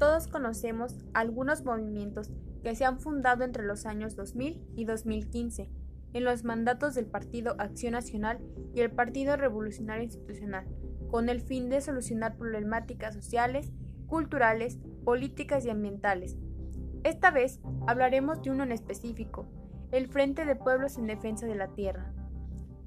todos conocemos algunos movimientos que se han fundado entre los años 2000 y 2015 en los mandatos del Partido Acción Nacional y el Partido Revolucionario Institucional, con el fin de solucionar problemáticas sociales, culturales, políticas y ambientales. Esta vez hablaremos de uno en específico, el Frente de Pueblos en Defensa de la Tierra.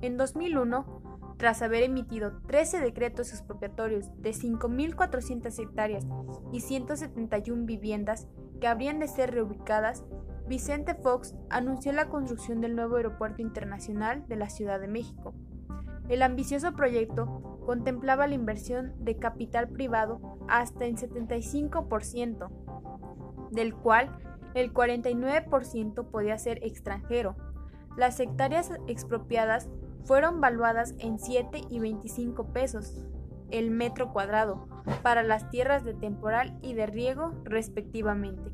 En 2001, tras haber emitido 13 decretos expropiatorios de 5.400 hectáreas y 171 viviendas que habrían de ser reubicadas, Vicente Fox anunció la construcción del nuevo aeropuerto internacional de la Ciudad de México. El ambicioso proyecto contemplaba la inversión de capital privado hasta en 75%, del cual el 49% podía ser extranjero. Las hectáreas expropiadas fueron valuadas en 7 y 25 pesos el metro cuadrado para las tierras de temporal y de riego respectivamente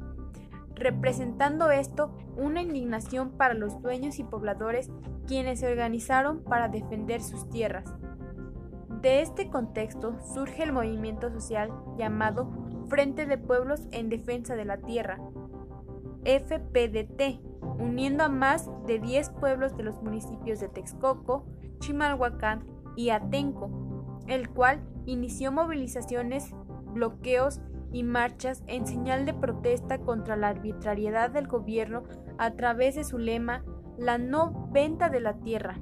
representando esto una indignación para los dueños y pobladores quienes se organizaron para defender sus tierras. De este contexto surge el movimiento social llamado Frente de Pueblos en Defensa de la Tierra, FPDT, uniendo a más de 10 pueblos de los municipios de Texcoco, Chimalhuacán y Atenco, el cual inició movilizaciones, bloqueos y marchas en señal de protesta contra la arbitrariedad del gobierno a través de su lema La no venta de la tierra.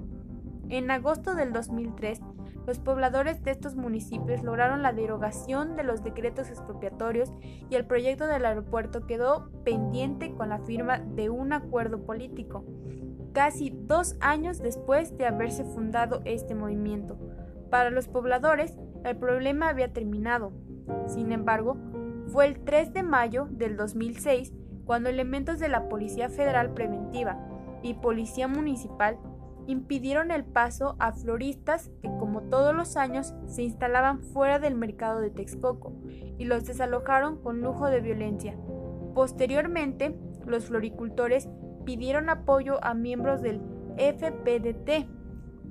En agosto del 2003, los pobladores de estos municipios lograron la derogación de los decretos expropiatorios y el proyecto del aeropuerto quedó pendiente con la firma de un acuerdo político, casi dos años después de haberse fundado este movimiento. Para los pobladores, el problema había terminado. Sin embargo, fue el 3 de mayo del 2006 cuando elementos de la Policía Federal Preventiva y Policía Municipal impidieron el paso a floristas que como todos los años se instalaban fuera del mercado de Texcoco y los desalojaron con lujo de violencia. Posteriormente, los floricultores pidieron apoyo a miembros del FPDT,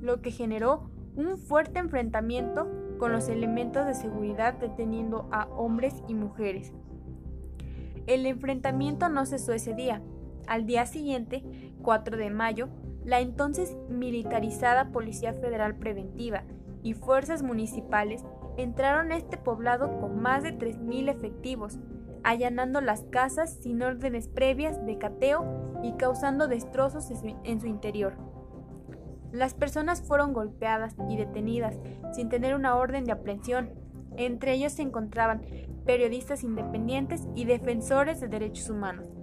lo que generó un fuerte enfrentamiento con los elementos de seguridad deteniendo a hombres y mujeres. El enfrentamiento no cesó ese día. Al día siguiente, 4 de mayo, la entonces militarizada Policía Federal Preventiva y fuerzas municipales entraron a este poblado con más de 3.000 efectivos, allanando las casas sin órdenes previas de cateo y causando destrozos en su interior. Las personas fueron golpeadas y detenidas sin tener una orden de aprehensión. Entre ellos se encontraban periodistas independientes y defensores de derechos humanos.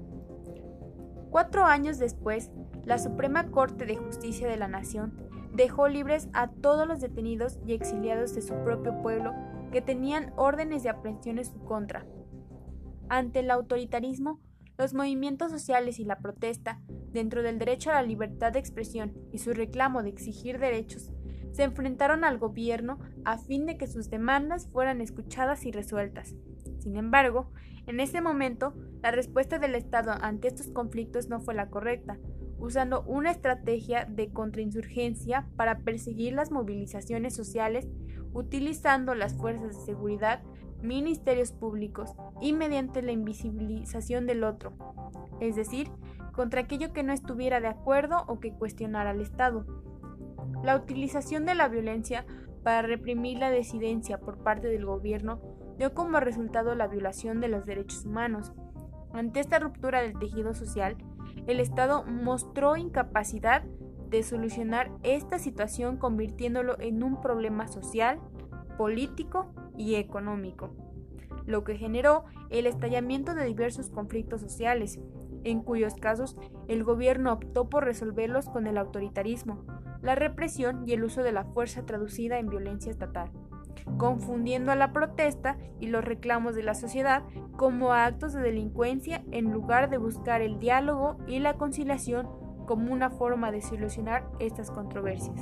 Cuatro años después, la Suprema Corte de Justicia de la Nación dejó libres a todos los detenidos y exiliados de su propio pueblo que tenían órdenes de aprehensión en su contra. Ante el autoritarismo, los movimientos sociales y la protesta dentro del derecho a la libertad de expresión y su reclamo de exigir derechos, se enfrentaron al gobierno a fin de que sus demandas fueran escuchadas y resueltas. Sin embargo, en ese momento, la respuesta del Estado ante estos conflictos no fue la correcta, usando una estrategia de contrainsurgencia para perseguir las movilizaciones sociales, utilizando las fuerzas de seguridad, ministerios públicos y mediante la invisibilización del otro, es decir, contra aquello que no estuviera de acuerdo o que cuestionara al Estado. La utilización de la violencia para reprimir la disidencia por parte del gobierno dio como resultado la violación de los derechos humanos. Ante esta ruptura del tejido social, el Estado mostró incapacidad de solucionar esta situación convirtiéndolo en un problema social, político y económico, lo que generó el estallamiento de diversos conflictos sociales, en cuyos casos el gobierno optó por resolverlos con el autoritarismo, la represión y el uso de la fuerza traducida en violencia estatal, confundiendo a la protesta y los reclamos de la sociedad como actos de delincuencia en lugar de buscar el diálogo y la conciliación como una forma de solucionar estas controversias.